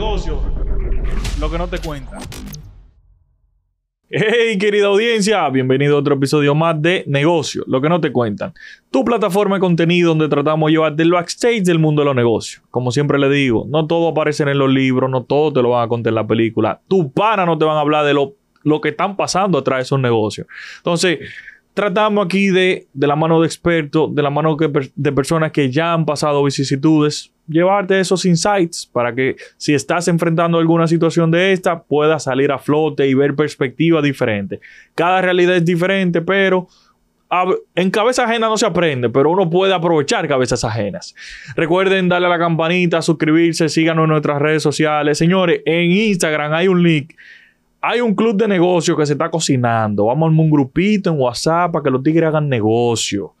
Negocio, lo que no te cuentan. Hey, querida audiencia, bienvenido a otro episodio más de Negocio, lo que no te cuentan. Tu plataforma de contenido donde tratamos de llevarte el backstage del mundo de los negocios. Como siempre le digo, no todo aparece en los libros, no todo te lo van a contar en la película. Tu pana no te van a hablar de lo, lo que están pasando atrás de esos negocios. Entonces, tratamos aquí de, de la mano de expertos, de la mano de personas que ya han pasado vicisitudes, llevarte esos insights para que si estás enfrentando alguna situación de esta, puedas salir a flote y ver perspectivas diferentes. Cada realidad es diferente, pero en cabeza ajena no se aprende, pero uno puede aprovechar cabezas ajenas. Recuerden darle a la campanita, suscribirse, síganos en nuestras redes sociales. Señores, en Instagram hay un link hay un club de negocio que se está cocinando. Vamos a un grupito en WhatsApp para que los tigres hagan negocio.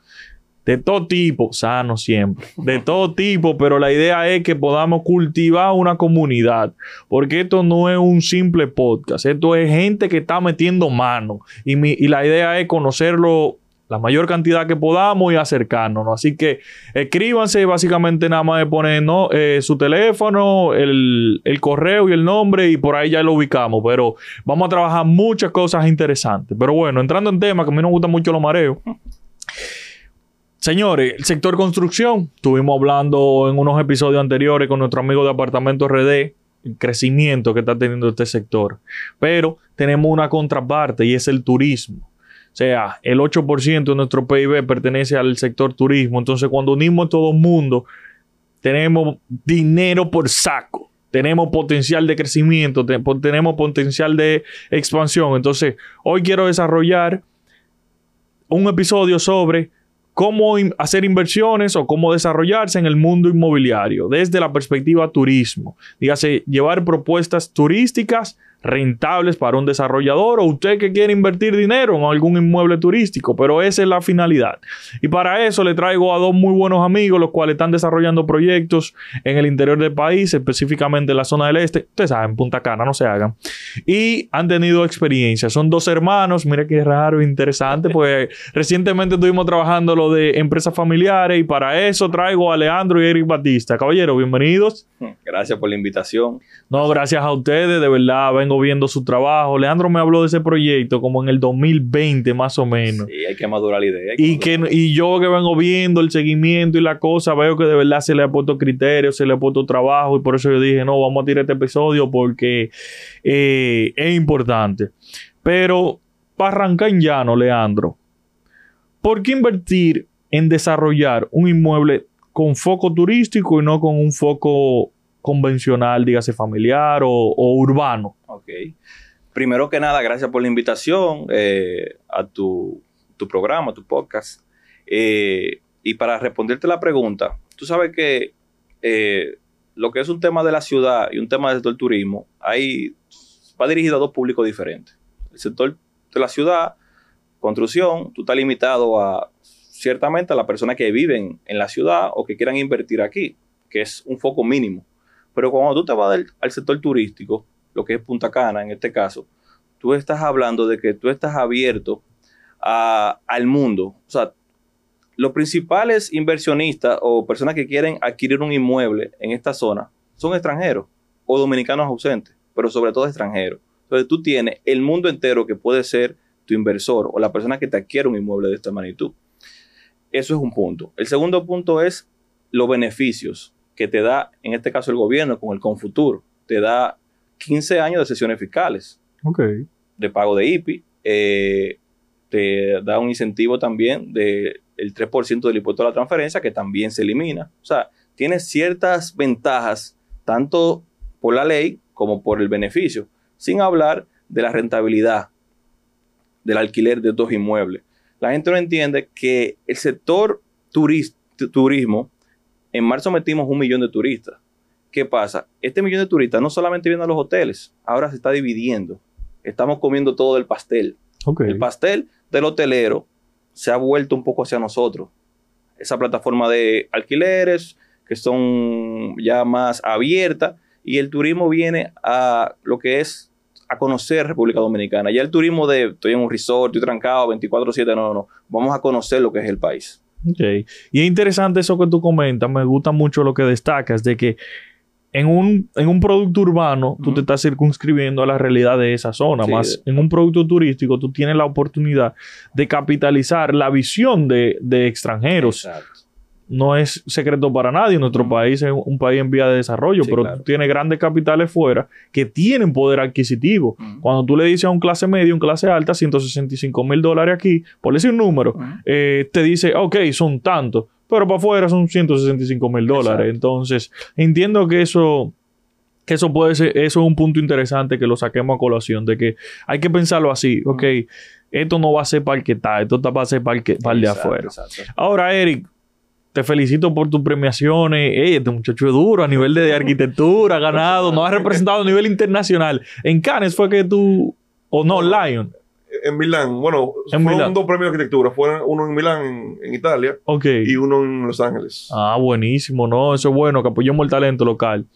De todo tipo, sano siempre. De todo tipo, pero la idea es que podamos cultivar una comunidad. Porque esto no es un simple podcast. Esto es gente que está metiendo mano. Y, mi- y la idea es conocerlo la mayor cantidad que podamos y acercarnos. ¿no? Así que escríbanse, básicamente nada más de poner. Eh, su teléfono, el, el correo y el nombre y por ahí ya lo ubicamos. Pero vamos a trabajar muchas cosas interesantes. Pero bueno, entrando en tema, que a mí no me gusta mucho los mareos. Señores, el sector construcción, estuvimos hablando en unos episodios anteriores con nuestro amigo de Apartamento RD, el crecimiento que está teniendo este sector. Pero tenemos una contraparte y es el turismo. O sea, el 8% de nuestro PIB pertenece al sector turismo. Entonces, cuando unimos a todo el mundo, tenemos dinero por saco. Tenemos potencial de crecimiento, tenemos potencial de expansión. Entonces, hoy quiero desarrollar un episodio sobre cómo hacer inversiones o cómo desarrollarse en el mundo inmobiliario desde la perspectiva turismo. Dígase, llevar propuestas turísticas rentables para un desarrollador o usted que quiere invertir dinero en algún inmueble turístico, pero esa es la finalidad. Y para eso le traigo a dos muy buenos amigos, los cuales están desarrollando proyectos en el interior del país, específicamente en la zona del este. Ustedes saben, Punta Cana, no se hagan. Y han tenido experiencia. Son dos hermanos, mira qué raro, interesante, pues recientemente estuvimos trabajando lo de empresas familiares y para eso traigo a Leandro y Eric Batista. Caballero, bienvenidos. Gracias por la invitación. No, gracias a ustedes, de verdad, viendo su trabajo. Leandro me habló de ese proyecto como en el 2020 más o menos. Sí, hay que madurar la idea. que Y, que, y yo que vengo viendo el seguimiento y la cosa, veo que de verdad se le ha puesto criterio, se le ha puesto trabajo y por eso yo dije, no, vamos a tirar este episodio porque eh, es importante. Pero para arrancar en llano, Leandro, ¿por qué invertir en desarrollar un inmueble con foco turístico y no con un foco convencional, dígase familiar o, o urbano? Ok. Primero que nada, gracias por la invitación eh, a tu, tu programa, tu podcast. Eh, y para responderte la pregunta, tú sabes que eh, lo que es un tema de la ciudad y un tema del sector turismo, ahí va dirigido a dos públicos diferentes. El sector de la ciudad, construcción, tú estás limitado a ciertamente a las personas que viven en la ciudad o que quieran invertir aquí, que es un foco mínimo. Pero cuando tú te vas al sector turístico, lo que es Punta Cana en este caso, tú estás hablando de que tú estás abierto al mundo. O sea, los principales inversionistas o personas que quieren adquirir un inmueble en esta zona son extranjeros o dominicanos ausentes, pero sobre todo extranjeros. Entonces tú tienes el mundo entero que puede ser tu inversor o la persona que te adquiere un inmueble de esta magnitud. Eso es un punto. El segundo punto es los beneficios que te da, en este caso el gobierno con el Confuturo. Te da 15 años de sesiones fiscales de pago de IPI, eh, te da un incentivo también del 3% del impuesto a la transferencia que también se elimina. O sea, tiene ciertas ventajas tanto por la ley como por el beneficio, sin hablar de la rentabilidad del alquiler de estos inmuebles. La gente no entiende que el sector turis- tu- turismo, en marzo metimos un millón de turistas. ¿Qué pasa? Este millón de turistas no solamente vienen a los hoteles, ahora se está dividiendo. Estamos comiendo todo del pastel. El pastel del hotelero se ha vuelto un poco hacia nosotros. Esa plataforma de alquileres que son ya más abiertas y el turismo viene a lo que es a conocer República Dominicana. Ya el turismo de estoy en un resort, estoy trancado 24/7, no, no, no. Vamos a conocer lo que es el país. Ok. Y es interesante eso que tú comentas. Me gusta mucho lo que destacas de que en un, en un producto urbano, tú te estás circunscribiendo a la realidad de esa zona. Sí, Más en un producto turístico, tú tienes la oportunidad de capitalizar la visión de, de extranjeros. Exacto. No es secreto para nadie. Nuestro país es un país en vía de desarrollo, Sí, pero claro. tú tienes grandes capitales fuera que tienen poder adquisitivo. Cuando tú le dices a un clase media, un clase alta, 165 mil dólares aquí, por decir un número, eh, te dice, ok, son tantos, pero para afuera son 165 mil dólares. Entonces, entiendo que eso, que eso puede ser, eso es un punto interesante que lo saquemos a colación, de que hay que pensarlo así, ok, esto no va a ser para el que está, esto está para ser para el, que, para el de Exacto, afuera. exacto. Ahora, Eric, te felicito por tus premiaciones. Ey, este muchacho es duro a nivel de arquitectura, ha ganado, nos ha representado a nivel internacional. En Cannes fue que tú, o no, Lion. En Milán, bueno, En fueron Milán. dos premios de arquitectura. Fueron uno en Milán, en, en Italia, Ok. y uno en Los Ángeles. Ah, buenísimo, ¿no? Eso es bueno, que apoyemos el talento local.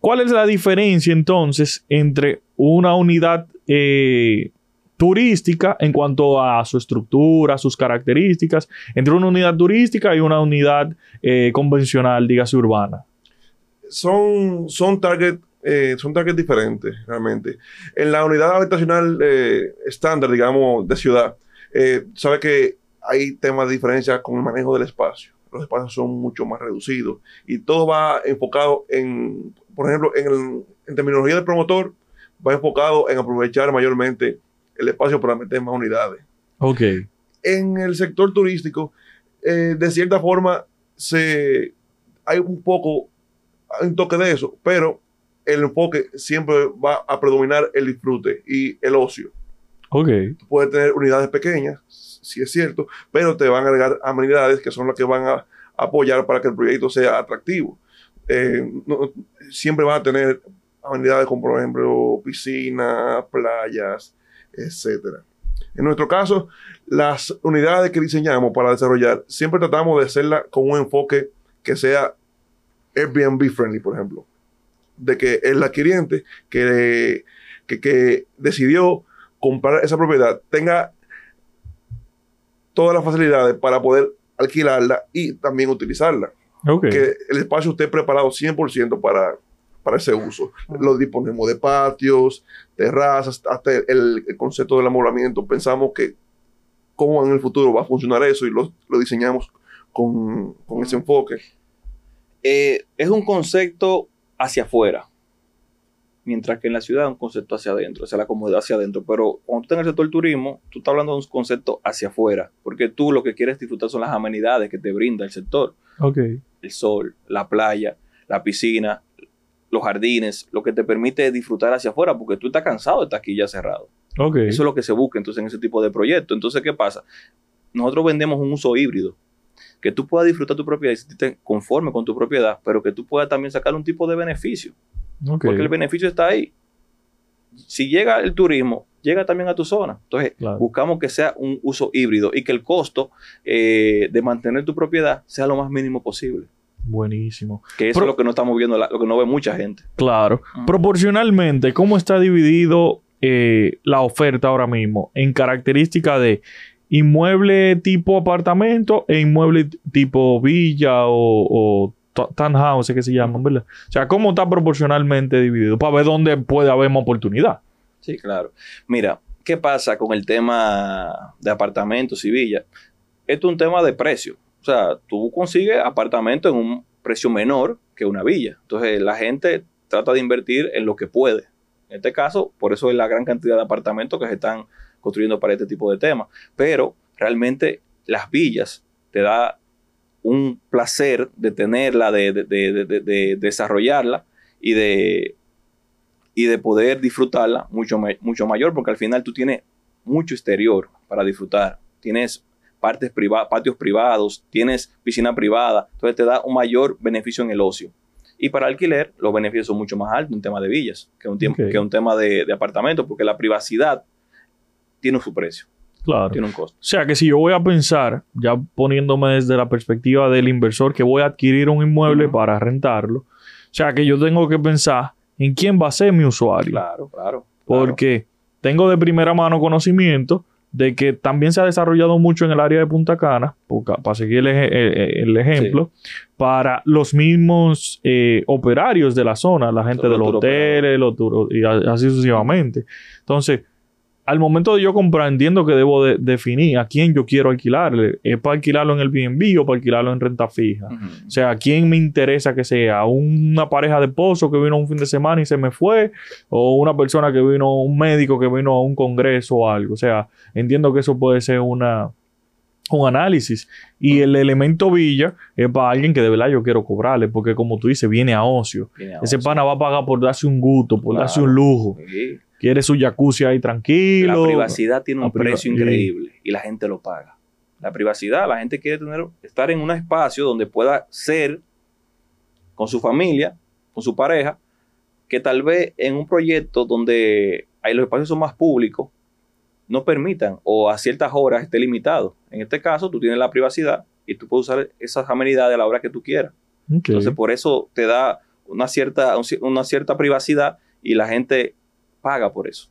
¿Cuál es la diferencia entonces entre una unidad eh, turística en cuanto a su estructura, sus características, entre una unidad turística y una unidad eh, convencional, dígase urbana? Son, son target eh, son targets diferentes, realmente. En la unidad habitacional eh, estándar, digamos, de ciudad, eh, sabe que hay temas de diferencia con el manejo del espacio. Los espacios son mucho más reducidos y todo va enfocado en, por ejemplo, en, el- en terminología del promotor, va enfocado en aprovechar mayormente el espacio para meter más unidades. Ok. En el sector turístico, eh, de cierta forma, se, hay un poco, hay un toque de eso, pero el enfoque siempre va a predominar el disfrute y el ocio. Ok. Puede tener unidades pequeñas, sí es cierto, pero te van a agregar amenidades que son las que van a apoyar para que el proyecto sea atractivo. Eh, no- siempre van a tener amenidades como, por ejemplo, piscinas, playas, etcétera. En nuestro caso, las unidades que diseñamos para desarrollar, siempre tratamos de hacerlas con un enfoque que sea Airbnb friendly, por ejemplo. De que el adquiriente que, que, que decidió comprar esa propiedad tenga todas las facilidades para poder alquilarla y también utilizarla. Que el espacio esté preparado 100% para, para ese uso. Lo disponemos de patios, terrazas, hasta el, el concepto del amoblamiento. Pensamos que cómo en el futuro va a funcionar eso y lo, lo diseñamos con, con ese enfoque. Eh, es un concepto hacia afuera, mientras que en la ciudad es un concepto hacia adentro, o sea, la comodidad hacia adentro. Pero cuando tú estás en el sector del turismo, tú estás hablando de un concepto hacia afuera, porque tú lo que quieres disfrutar son las amenidades que te brinda el sector, el sol, la playa, la piscina, los jardines, lo que te permite disfrutar hacia afuera, porque tú estás cansado de estar aquí ya cerrado. Ok. Eso es lo que se busca entonces en ese tipo de proyectos. Entonces, ¿qué pasa? Nosotros vendemos un uso híbrido. Que tú puedas disfrutar tu propiedad y sentirte conforme con tu propiedad, pero que tú puedas también sacar un tipo de beneficio. Porque el beneficio está ahí. Si llega el turismo, llega también a tu zona. Entonces, Claro. buscamos que sea un uso híbrido y que el costo eh, de mantener tu propiedad sea lo más mínimo posible. Buenísimo. Que eso es lo que no estamos viendo, lo que no ve mucha gente. Claro. Proporcionalmente, ¿cómo está dividido eh, la oferta ahora mismo en características de inmueble tipo apartamento e inmueble tipo villa o, o to- townhouse, que se llaman, ¿verdad? O sea, ¿cómo está proporcionalmente dividido? Para ver dónde puede haber más oportunidad. Sí, claro. Mira, ¿qué pasa con el tema de apartamentos y villas? Esto es un tema de precio. O sea, tú consigues apartamentos en un precio menor que una villa. Entonces, la gente trata de invertir en lo que puede. En este caso, por eso es la gran cantidad de apartamentos que se están construyendo para este tipo de temas. Pero realmente las villas te da un placer de tenerla, de, de- de- de- de- de desarrollarla y de, y de poder disfrutarla mucho, mucho mayor, porque al final tú tienes mucho exterior para disfrutar. Tienes partes priva- patios privados, tienes piscina privada, entonces te da un mayor beneficio en el ocio. Y para alquiler, los beneficios son mucho más altos en tema de villas que un, tiempo, Ok. que un tema de, de apartamentos, porque la privacidad tiene su precio, Claro. tiene un costo. O sea, que si yo voy a pensar, ya poniéndome desde la perspectiva del inversor que voy a adquirir un inmueble para rentarlo, o sea, que yo tengo que pensar en quién va a ser mi usuario. Claro, claro. claro. Porque tengo de primera mano conocimiento de que también se ha desarrollado mucho en el área de Punta Cana, para seguir el, el ejemplo, para los mismos eh, operarios de la zona, la gente Los de los hoteles, los y así sucesivamente. Entonces, al momento de yo comprar, entiendo que debo de- definir a quién yo quiero alquilarle. ¿Es para alquilarlo en el BNB o para alquilarlo en renta fija? O sea, ¿a quién me interesa que sea? ¿Una pareja de esposo que vino un fin de semana y se me fue? ¿O una persona que vino, un médico que vino a un congreso o algo? O sea, entiendo que eso puede ser una, un análisis. Y el elemento villa es para alguien que de verdad yo quiero cobrarle, porque como tú dices, viene a ocio. Viene a Ese pana va a pagar por darse un gusto, por Claro. darse un lujo. Sí. Quiere su jacuzzi ahí tranquilo. La privacidad tiene un precio increíble y la gente lo paga. La privacidad, la gente quiere tener, estar en un espacio donde pueda ser con su familia, con su pareja, que tal vez en un proyecto donde hay los espacios son más públicos, no permitan o a ciertas horas esté limitado. En este caso, tú tienes la privacidad y tú puedes usar esas amenidades a la hora que tú quieras. Entonces, por eso te da una cierta, un ci- una cierta privacidad y la gente paga por eso.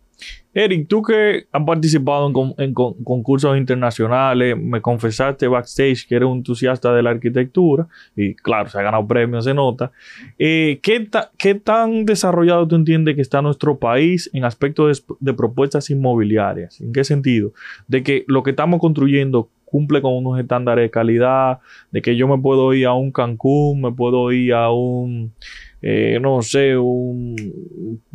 Eric, tú que has participado en, con- en con- concursos internacionales, me confesaste backstage que eres un entusiasta de la arquitectura y claro, se ha ganado premios, se nota. Eh, ¿qué, ta- qué tan desarrollado tú entiendes que está nuestro país en aspectos de, de propuestas inmobiliarias? ¿En qué sentido? De que lo que estamos construyendo cumple con unos estándares de calidad, de que yo me puedo ir a un Cancún, me puedo ir a un eh, no sé, un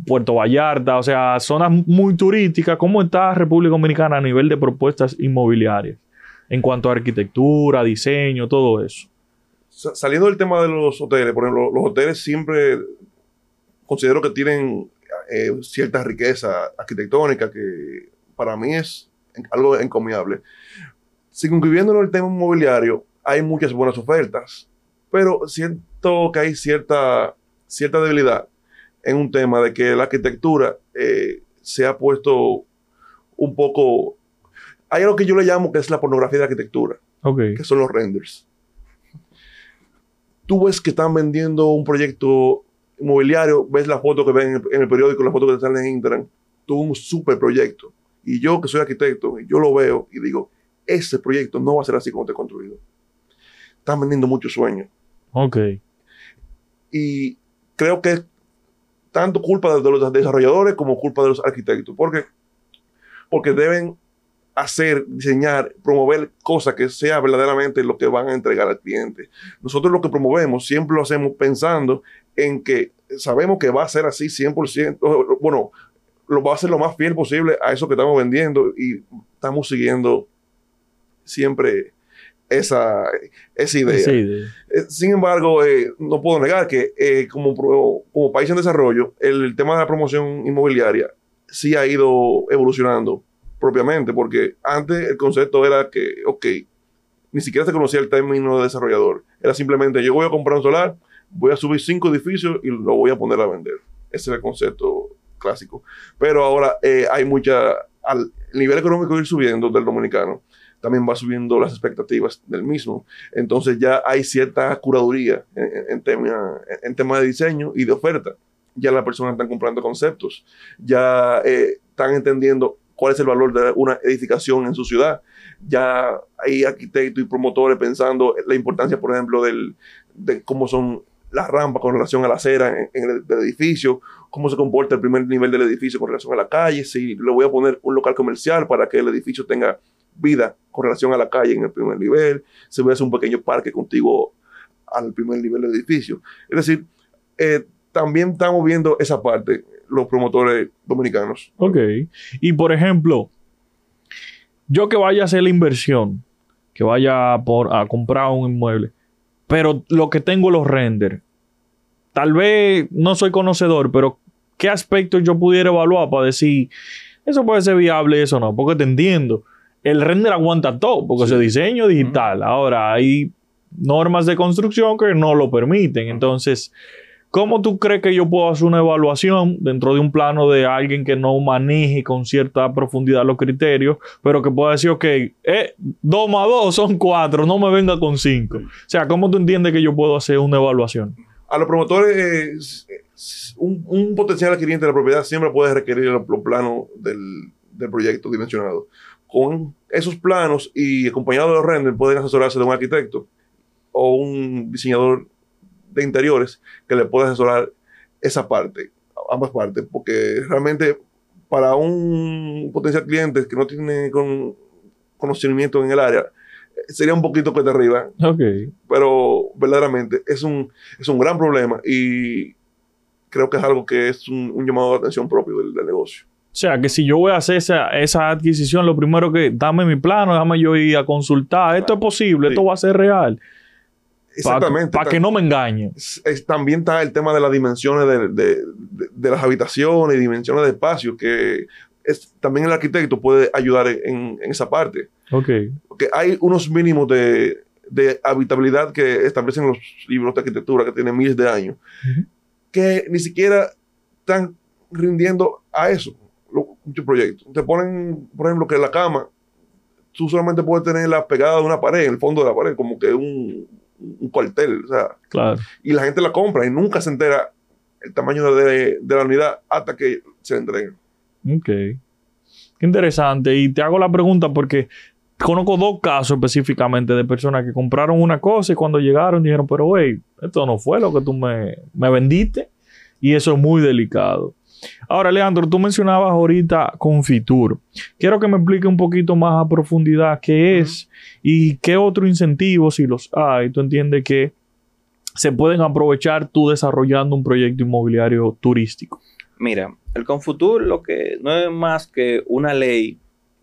Puerto Vallarta, o sea, zonas muy turísticas. ¿Cómo está República Dominicana a nivel de propuestas inmobiliarias? En cuanto a arquitectura, diseño, todo eso. Sa- Saliendo del tema de los hoteles, por ejemplo, los hoteles siempre considero que tienen eh, cierta riqueza arquitectónica que para mí es algo encomiable. Circunscribiéndolo el tema inmobiliario, hay muchas buenas ofertas, pero siento que hay cierta, cierta debilidad en un tema de que la arquitectura eh, se ha puesto un poco... Hay algo que yo le llamo que es la pornografía de la arquitectura que son los renders. Tú ves que están vendiendo un proyecto inmobiliario, ves la foto que ven en el, periódico, la foto que te sale en Instagram, tuvo un super proyecto. Y yo que soy arquitecto, yo lo veo y digo, ese proyecto no va a ser así como te he construido. Están vendiendo muchos sueños. Ok. Y creo que es tanto culpa de los desarrolladores como culpa de los arquitectos. ¿Por qué? Porque deben hacer, diseñar, promover cosas que sea verdaderamente lo que van a entregar al cliente. Nosotros lo que promovemos siempre lo hacemos pensando en que sabemos que va a ser así 100%, o, bueno, lo va a ser lo más fiel posible a eso que estamos vendiendo y estamos siguiendo siempre esa, esa idea. Eh, Sin embargo, eh, no puedo negar que eh, como, como país en desarrollo, el, el tema de la promoción inmobiliaria sí ha ido evolucionando propiamente, porque antes el concepto era que, ok, ni siquiera se conocía el término de desarrollador. Era simplemente, yo voy a comprar un solar, voy a subir cinco edificios y lo voy a poner a vender. Ese era el concepto clásico. Pero ahora eh, hay mucha, al el nivel económico ir subiendo del dominicano, también va subiendo las expectativas del mismo. Entonces ya hay cierta curaduría en, tema, en tema de diseño y de oferta. Ya las personas están comprando conceptos, ya eh, están entendiendo cuál es el valor de una edificación en su ciudad. Ya hay arquitectos y promotores pensando en la importancia, por ejemplo, del, de cómo son las rampas con relación a la acera en, el, edificio, cómo se comporta el primer nivel del edificio con relación a la calle, si le voy a poner un local comercial para que el edificio tenga vida con relación a la calle en el primer nivel, se hacer un pequeño parque contigo al primer nivel del edificio. Es decir, eh, también estamos viendo esa parte, los promotores dominicanos. Ok. Y por ejemplo, yo que vaya a hacer la inversión, que vaya por, a comprar un inmueble, pero lo que tengo los renders, tal vez no soy conocedor, pero ¿qué aspectos yo pudiera evaluar para decir, eso puede ser viable eso no? Porque te entiendo. El render aguanta todo, porque Sí. ese diseño digital. Ahora hay normas de construcción que no lo permiten. Entonces, ¿cómo tú crees que yo puedo hacer una evaluación dentro de un plano de alguien que no maneje con cierta profundidad los criterios, pero que pueda decir, ok, eh, 2 más 2 son 4, no me venga con 5? O sea, ¿cómo tú entiendes que yo puedo hacer una evaluación? A los promotores, eh, un, un potencial adquiriente de la propiedad siempre puede requerir los los planos del, del proyecto dimensionado. Con esos planos y acompañado de los renders pueden asesorarse de un arquitecto o un diseñador de interiores que le pueda asesorar esa parte, ambas partes, porque realmente para un potencial cliente que no tiene con, conocimiento en el área, sería un poquito que te arriba. Ok. Pero verdaderamente es un, es un gran problema y creo que es algo que es un, un llamado de atención propio del, del negocio. O sea, que si yo voy a hacer esa, esa adquisición, lo primero que dame mi plano, déjame yo ir a consultar. Esto es posible, Sí. esto va a ser real. Exactamente. Para que no me engañen. también está el tema de las dimensiones de, de- de- de las habitaciones dimensiones de espacio, que es, también el arquitecto puede ayudar en, en esa parte. Ok. Porque hay unos mínimos de, de habitabilidad que establecen los libros de arquitectura que tienen miles de años, que ni siquiera están rindiendo a eso, lo- muchos proyectos. Te ponen, por ejemplo, que la cama, tú solamente puedes tenerla pegada a una pared, en el fondo de la pared, como que un, un cuartel, o sea, Claro. y la gente la compra y nunca se entera el tamaño de, de la unidad hasta que se entrega. Ok. Qué interesante. Y te hago la pregunta porque conozco dos casos específicamente de personas que compraron una cosa y cuando llegaron dijeron, pero güey, esto no fue lo que tú me, me vendiste. Y eso es muy delicado. Ahora, Leandro, tú mencionabas ahorita Confitur. Quiero que me explique un poquito más a profundidad qué es y qué otro incentivo, si los hay, tú entiendes que se pueden aprovechar tú desarrollando un proyecto inmobiliario turístico. Mira, el Confutur lo que no es más que una ley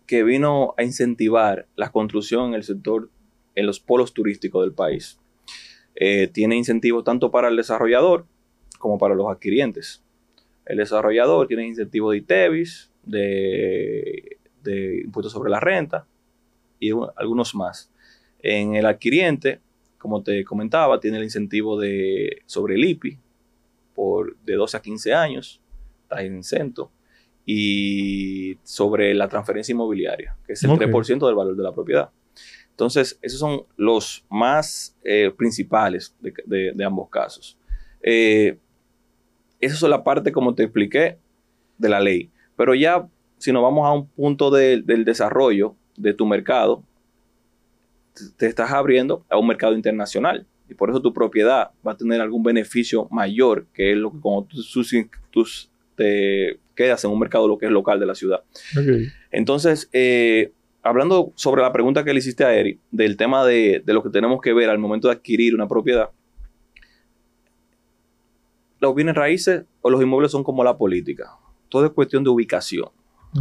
que vino a incentivar la construcción en el sector, en los polos turísticos del país. Eh, tiene incentivos tanto para el desarrollador como para los adquirientes. El desarrollador tiene incentivos de ITEVIS, de, de impuestos sobre la renta y un- algunos más. En el adquiriente, como te comentaba, tiene el incentivo de, sobre el IPI por, de 12 a 15 años, está en incento, y sobre la transferencia inmobiliaria, que es el Ok. 3% del valor de la propiedad. Entonces, esos son los más eh, principales de, de- de ambos casos. Eh, esa es la parte, como te expliqué, de la ley. Pero ya, si nos vamos a un punto de- del desarrollo de tu mercado, te- estás abriendo a un mercado internacional. Y por eso tu propiedad va a tener algún beneficio mayor que es lo que cuando tú, tú- te quedas en un mercado lo que es local de la ciudad. Entonces, eh, hablando sobre la pregunta que le hiciste a Eric, del tema de, de lo que tenemos que ver al momento de adquirir una propiedad, los bienes raíces o los inmuebles son como la política. Todo es cuestión de ubicación.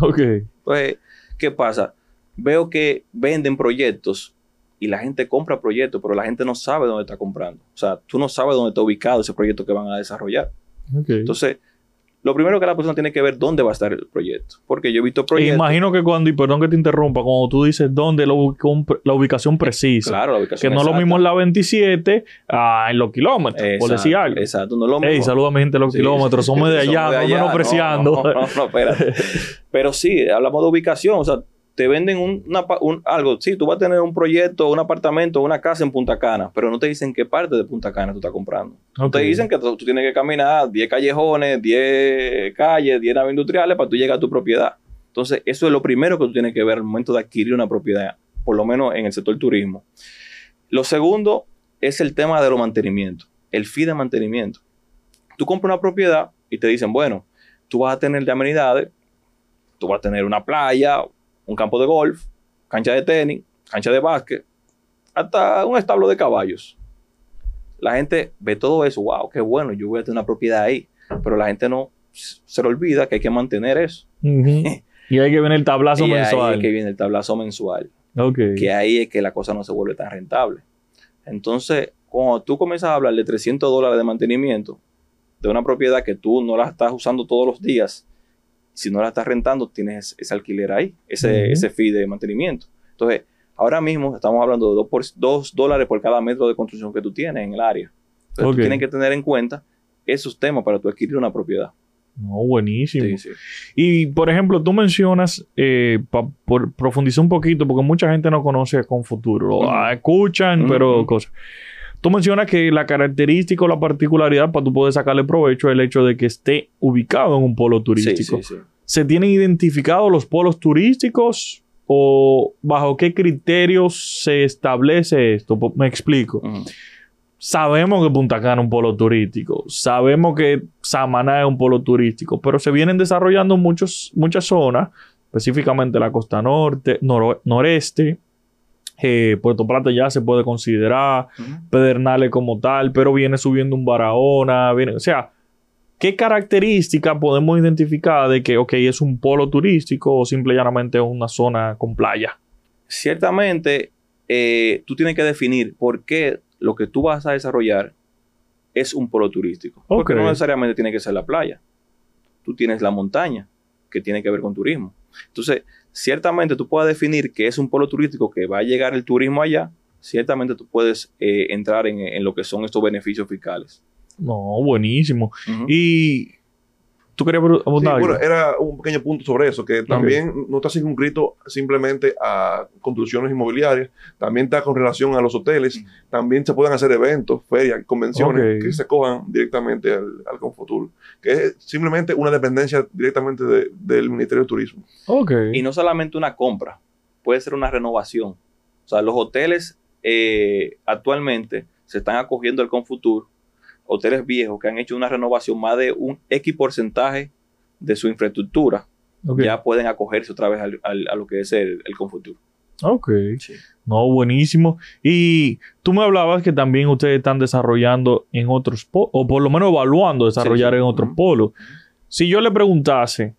Ok. Entonces, ¿qué pasa? Veo que venden proyectos y la gente compra proyectos, pero la gente no sabe dónde está comprando. O sea, tú no sabes dónde está ubicado ese proyecto que van a desarrollar. ok. Entonces, lo primero que la persona tiene que ver dónde va a estar el proyecto. Porque yo he visto proyectos. imagino que cuando, y perdón que te interrumpa, cuando tú dices dónde la, ubica- la ubicación precisa, Claro, la que ubicación. no es lo mismo en la 27 ah, en los kilómetros, por Exacto, decir algo. Exacto, no es lo mismo. Ey, saluda a mi gente los Sí, kilómetros, somos de somos allá, no allá, menospreciando. No, no, no, no, espérate. Pero sí, hablamos de ubicación, o sea, te venden un, una pa- un- algo, sí, tú vas a tener un proyecto, un apartamento, una casa en Punta Cana, pero no te dicen qué parte de Punta Cana tú estás comprando. Ok. Te dicen que tú, tú tienes que caminar 10 callejones, 10 calles, 10 naves industriales para tú llegar a tu propiedad. Entonces, eso es lo primero que tú tienes que ver al momento de adquirir una propiedad, por lo menos en el sector turismo. Lo segundo es el tema de los mantenimientos, el fee de mantenimiento. Tú compras una propiedad y te dicen, bueno, tú vas a tener de amenidades, tú vas a tener una playa, un campo de golf, cancha de tenis, cancha de básquet, hasta un establo de caballos. La gente ve todo eso, wow, qué bueno, yo voy a tener una propiedad ahí, pero la gente no se le olvida que hay que mantener eso. Y hay que ver el tablazo y ahí mensual. es que viene el tablazo mensual, que ahí es que la cosa no se vuelve tan rentable. Entonces, cuando tú comienzas a hablar de 300 dólares de mantenimiento de una propiedad que tú no la estás usando todos los días, si no la estás rentando, tienes ese alquiler ahí, ese, ese fee de mantenimiento. Entonces, ahora mismo estamos hablando de 2 por, dos dólares por cada metro de construcción que tú tienes en el área. Entonces, Ok. tú tienes que tener en cuenta esos temas para tú adquirir una propiedad. No, buenísimo. Sí, sí. Y, por ejemplo, tú mencionas, eh, profundizar un poquito, porque mucha gente no conoce. Lo Ujú. ah, escuchan, pero cosas. Tú mencionas que la característica o la particularidad para tú poder sacarle provecho es el hecho de que esté ubicado en un polo turístico. sí, sí. ¿Se tienen identificados los polos turísticos o bajo qué criterios se establece esto? Po- Me explico. Sabemos que Punta Cana es un polo turístico, sabemos que Samaná es un polo turístico, pero se vienen desarrollando muchos, muchas zonas, específicamente la costa norte, noro- noreste, eh, Puerto Plata ya se puede considerar. Pedernales como tal, pero viene subiendo un Barahona, viene, o sea, ¿qué característica podemos identificar de que, ok, es un polo turístico o simple y llanamente es una zona con playa? Ciertamente, eh, tú tienes que definir por qué lo que tú vas a desarrollar es un polo turístico. Porque no necesariamente tiene que ser la playa. Tú tienes la montaña, que tiene que ver con turismo. Entonces, ciertamente tú puedes definir que es un polo turístico que va a llegar el turismo allá. Ciertamente tú puedes eh, entrar en, en lo que son estos beneficios fiscales. No, buenísimo. Y tú querías pre- Sí, abundar bueno, era un pequeño punto sobre eso, que también no está circunscrito simplemente a construcciones inmobiliarias, también está con relación a los hoteles, también se pueden hacer eventos, ferias, convenciones que se cojan directamente al, al Confotur, que es simplemente una dependencia directamente de- del Ministerio de Turismo. Ok. Y no solamente una compra, puede ser una renovación. O sea, los hoteles eh, actualmente se están acogiendo al Confutur, hoteles viejos que han hecho una renovación más de un X porcentaje de su infraestructura, ya pueden acogerse otra vez al- al- a lo que es el, el Confutur. Ok. No, buenísimo. Y tú me hablabas que también ustedes están desarrollando en otros polos, o por lo menos evaluando desarrollar Sí, sí. en otros polos. Si yo le preguntase,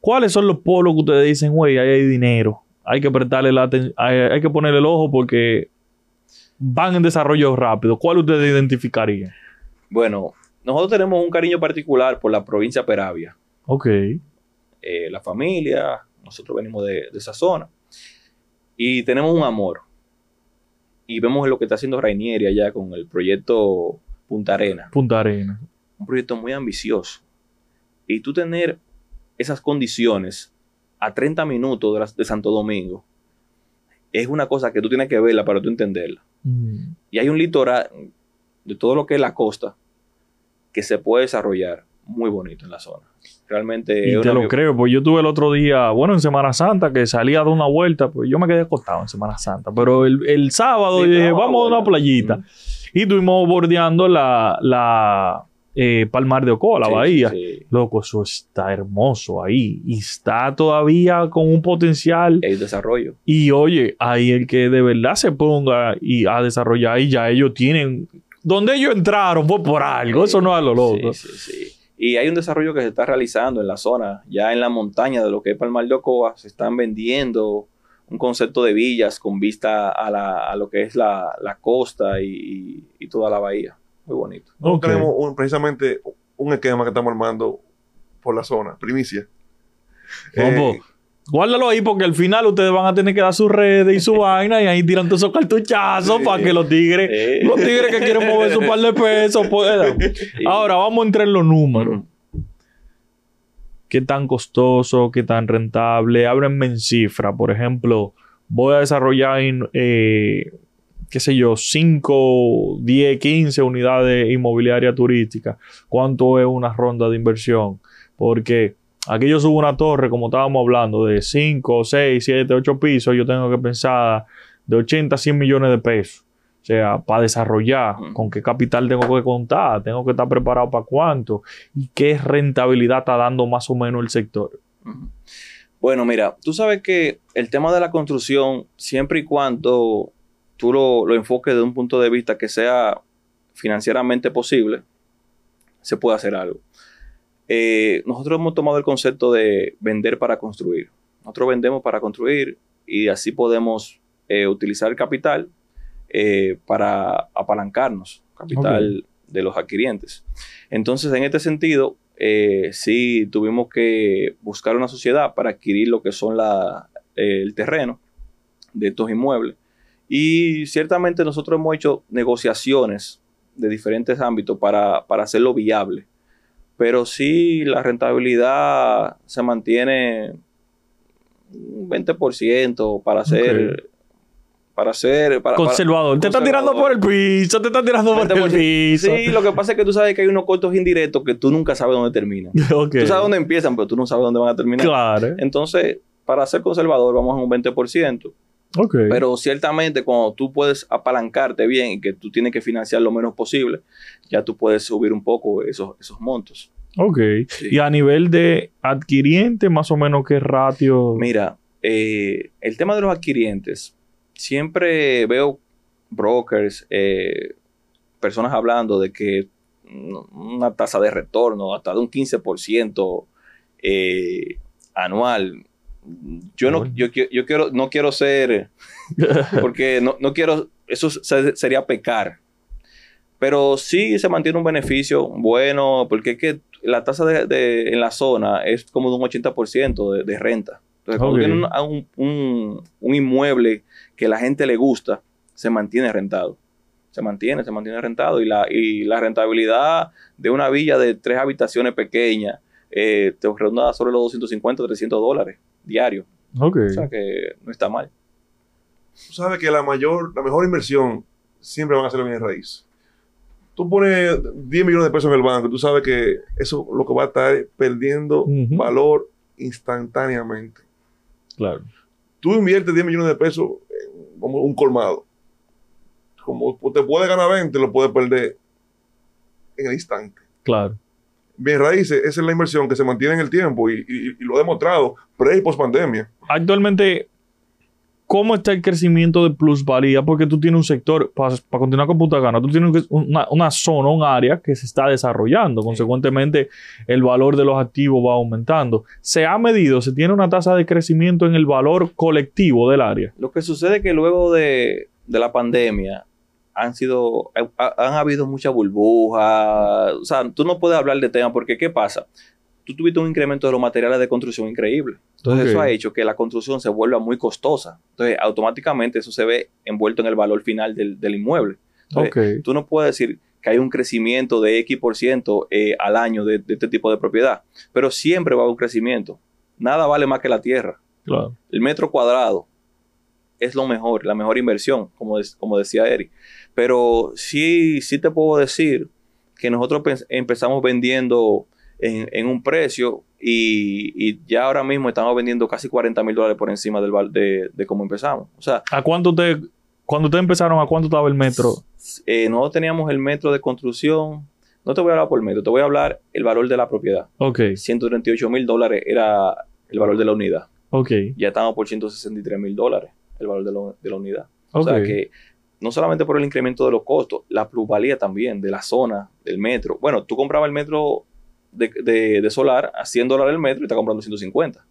¿cuáles son los polos que ustedes dicen, güey, ahí hay dinero? Hay que prestarle la hay, hay que ponerle el ojo porque van en desarrollo rápido. ¿Cuál ustedes identificarían? Bueno, nosotros tenemos un cariño particular por la provincia de Peravia. Ok. eh, la familia, nosotros venimos de, de esa zona. Y tenemos un amor. Y vemos lo que está haciendo Rainieri allá con el proyecto Punta Arena. Punta Arena. Un proyecto muy ambicioso. Y tú tener esas condiciones a 30 minutos de Santo Domingo es una cosa que tú tienes que verla para tú entenderla. Mm. Y hay un litoral de todo lo que es la costa que se puede desarrollar muy bonito en la zona. Realmente Y te lo creo, pues yo tuve el otro día, bueno, en Semana Santa, que salía de una vuelta, pues yo me quedé acostado en Semana Santa, pero el, el sábado Sí, dije, no, vamos a una playita. Y estuvimos bordeando la, la eh, Palmar de Ocoa, la Sí, bahía. sí, sí. Loco, eso está hermoso ahí. Y está todavía con un potencial. El desarrollo. Y oye, ahí el que de verdad se ponga y a desarrollar, y ya ellos tienen. Donde ellos entraron fue por algo. Eso no es lo loco. Sí, sí, sí. Y hay un desarrollo que se está realizando en la zona, ya en la montaña de lo que es Palmar de Ocoa, se están vendiendo un concepto de villas con vista a, la- a lo que es la, la costa y, y- toda la bahía. Muy bonito. Nosotros tenemos un- precisamente un esquema que estamos armando por la zona, primicia. Eh, guárdalo ahí porque al final ustedes van a tener que dar sus redes y su vaina y ahí tiran todos esos cartuchazos Sí. para que los tigres, los tigres que quieren mover su par de pesos puedan. Ahora vamos a entrar en los números. Qué tan costoso, qué tan rentable. Háblenme en cifra. Por ejemplo, voy a desarrollar, en, eh, qué sé yo, 5, 10, 15 unidades inmobiliarias turísticas. ¿Cuánto es una ronda de inversión? Porque aquí yo subo una torre, como estábamos hablando, de 5, 6, 7, 8 pisos. Yo tengo que pensar de 80 a 100 millones de pesos. O sea, para desarrollar, con qué capital tengo que contar, tengo que estar preparado para cuánto y qué rentabilidad está dando más o menos el sector. Bueno, mira, tú sabes que el tema de la construcción, siempre y cuando tú lo, lo enfoques de un punto de vista que sea financieramente posible, se puede hacer algo. Eh, nosotros hemos tomado el concepto de vender para construir. Nosotros vendemos para construir y así podemos eh, utilizar el capital eh, para apalancarnos, capital de los adquirientes. Entonces, en este sentido, sí tuvimos que buscar una sociedad para adquirir lo que son la, el terreno de estos inmuebles. Y ciertamente nosotros hemos hecho negociaciones de diferentes ámbitos para, para hacerlo viable. Pero sí la rentabilidad se mantiene un 20% para hacer... Para para- Conservador. Te está tirando por el piso, te está tirando por el 20%. piso. Sí, lo que pasa es que tú sabes que hay unos cortos indirectos que tú nunca sabes dónde terminan. Ok. Tú sabes dónde empiezan, pero tú no sabes dónde van a terminar. Claro. Entonces, para ser conservador, vamos a un 20%. Ok. Pero ciertamente cuando tú puedes apalancarte bien y que tú tienes que financiar lo menos posible, ya tú puedes subir un poco esos, esos montos. Ok. Sí. Y a nivel de adquiriente, más o menos, ¿qué ratio? Mira, eh, el tema de los adquirientes, siempre veo brokers, eh, personas hablando de que una tasa de retorno hasta de un 15% eh, anual. Yo no, yo, yo quiero, no quiero ser, porque no, no quiero, eso se- sería pecar. Pero sí se mantiene un beneficio bueno, porque es que la tasa de, de- en la zona es como de un 80% de, de renta. Entonces, cuando Ok. tiene un, a un- un- un inmueble que la gente le gusta, se mantiene rentado. Se mantiene, se mantiene rentado. Y la, y la rentabilidad de una villa de tres habitaciones pequeñas eh, te ronda sobre los 250, 300 dólares diarios. ok. O sea que no está mal. Tú sabes que la mayor, la mejor inversión siempre van a ser los bienes raíz. Tú pones 10 millones de pesos en el banco, tú sabes que eso lo que va a estar perdiendo valor instantáneamente. Claro. Tú inviertes 10 millones de pesos en como un colmado. Como te puede ganar 20, lo puedes perder en el instante. Claro. Bien raíces, esa es la inversión que se mantiene en el tiempo y, y- y lo ha demostrado pre y post pandemia. Actualmente, ¿cómo está el crecimiento de plusvalía? Porque tú tienes un sector, para continuar con Punta Cana, tú tienes una, una zona, un área que se está desarrollando. Consecuentemente, el valor de los activos va aumentando. ¿Se ha medido, se tiene una tasa de crecimiento en el valor colectivo del área? Lo que sucede es que luego de, de la pandemia han sido, ha- ha- han habido muchas burbujas. O sea, tú no puedes hablar de tema porque ¿qué pasa? Tú tuviste un incremento de los materiales de construcción increíble. Entonces eso ha hecho que la construcción se vuelva muy costosa. Entonces automáticamente eso se ve envuelto en el valor final del, del inmueble. Entonces. Tú no puedes decir que hay un crecimiento de X por ciento eh, al año de, de este tipo de propiedad, pero siempre va a haber un crecimiento. Nada vale más que la tierra Claro. el metro cuadrado es lo mejor, la mejor inversión, como, como decía Eric. Pero sí, sí te puedo decir que nosotros empezamos vendiendo en, en un precio y, y ya ahora mismo estamos vendiendo casi 40 mil dólares por encima del de, de cómo empezamos. O sea, ¿A cuánto usted, cuando ustedes empezaron, a cuánto estaba el metro? eh, nosotros teníamos el metro de construcción, no te voy a hablar por metro, te voy a hablar el valor de la propiedad. Ok, 138 mil dólares era el valor de la unidad. ok, Ya estamos por 163 mil dólares el valor de la- de la unidad. ok. O sea que no solamente por el incremento de los costos, la plusvalía también de la zona, del metro. Bueno, tú comprabas el metro de, de- de solar a 100 dólares el metro y estás comprando 150.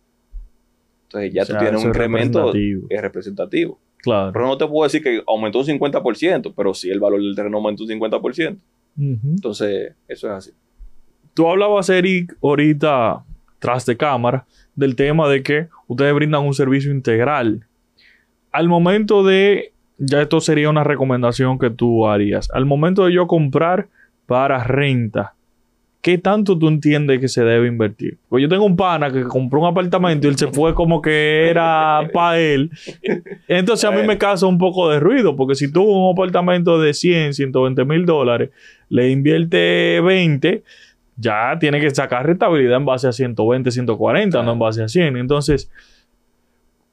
Entonces ya O sea, tú tienes un incremento representativo. es representativo. Claro. Pero no te puedo decir que aumentó un 50%, pero sí el valor del terreno aumentó un 50%. Ujú. Entonces, eso es así. Tú hablabas, Eric, ahorita, tras de cámara, del tema de que ustedes brindan un servicio integral. Al momento de, ya esto sería una recomendación que tú harías, al momento de yo comprar para renta, ¿qué tanto tú entiendes que se debe invertir? Pues yo tengo un pana que compró un apartamento y él se fue como que era para él. Entonces a mí me causa un poco de ruido, porque si tú un apartamento de 100, 120 mil dólares, le invierte 20, ya tiene que sacar rentabilidad en base a 120, 140, no en base a 100. Entonces,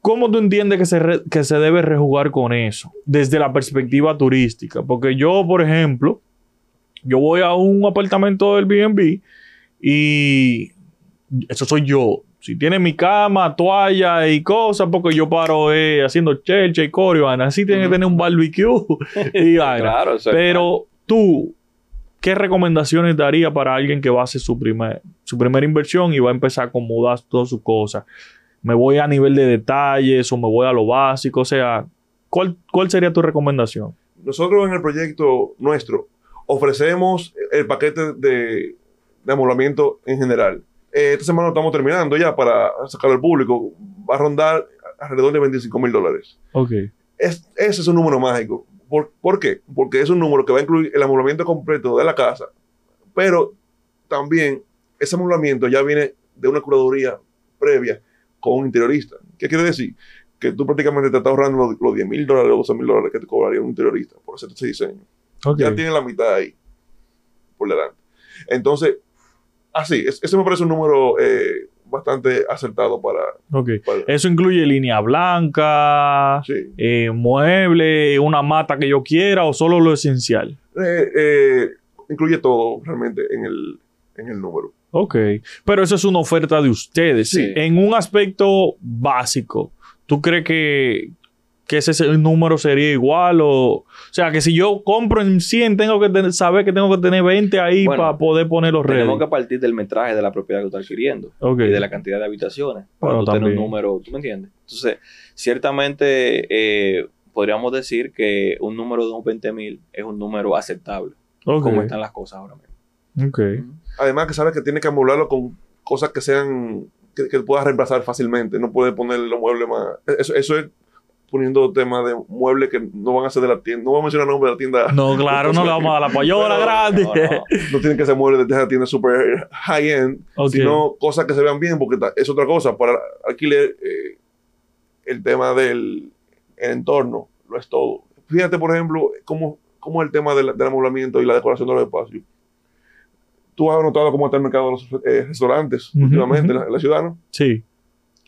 ¿cómo tú entiendes que se, re- que se debe rejugar con eso? Desde la perspectiva turística. Porque yo, por ejemplo, yo voy a un apartamento del BNB y eso soy yo. Si tiene mi cama, toalla y cosas, porque yo paro eh, haciendo chelcha y coreo, así tiene que tener un barbecue y. Claro, Pero tú, ¿qué recomendaciones daría para alguien que va a hacer su, primer, su primera inversión y va a empezar a acomodar todas sus cosas? ¿Me voy a nivel de detalles o me voy a lo básico? O sea, ¿cuál, cuál sería tu recomendación? Nosotros en el proyecto nuestro ofrecemos el paquete de, de amoblamiento en general. Eh, esta semana lo estamos terminando ya para sacarlo al público. Va a rondar alrededor de 25 mil dólares. Ok, Es- ese es un número mágico. ¿Por, por qué? Porque es un número que va a incluir el amoblamiento completo de la casa, pero también ese amoblamiento ya viene de una curaduría previa con un interiorista. ¿Qué quiere decir? Que tú prácticamente te estás ahorrando los, los 10 mil dólares, los 12 mil dólares que te cobraría un interiorista por hacer ese diseño. Ya tiene la mitad ahí, por delante. Entonces, así, es- ese me parece un número eh, bastante acertado para... Ok. para- Eso incluye línea blanca, sí. eh, mueble, una mata que yo quiera o solo lo esencial. Eh, incluye todo realmente en el, en el número. Ok. Pero eso es una oferta de ustedes. Sí. En un aspecto básico, ¿tú crees que, que ese número sería igual? O, o sea, que si yo compro en 100, tengo que tener- saber que tengo que tener 20 ahí Bueno, para poder poner los redes. Tenemos que partir del metraje de la propiedad que tú estás adquiriendo Ok. y de la cantidad de habitaciones para Bueno, tú tener un número, ¿tú me entiendes? Entonces, ciertamente eh, podríamos decir que un número de un 20 mil es un número aceptable, Ok. como están las cosas ahora mismo. Ok. Además que sabes que tiene que amoblarlo con cosas que sean... que, que puedas reemplazar fácilmente. No puedes poner los muebles más... Eso, eso es poniendo temas de muebles que no van a ser de la tienda. No voy a mencionar el nombre de la tienda. No, claro, no le vamos a dar la payola grande. No, no. no tienen que ser muebles de esa tienda super high-end, sino cosas que se vean bien, porque es otra cosa. Para alquiler, eh, el tema del el entorno lo es todo. Fíjate, por ejemplo, cómo, cómo el tema del, del amoblamiento y la decoración de los espacios. Tú has notado cómo está el mercado de los eh, restaurantes últimamente en, la, en la ciudad, ¿no? Sí,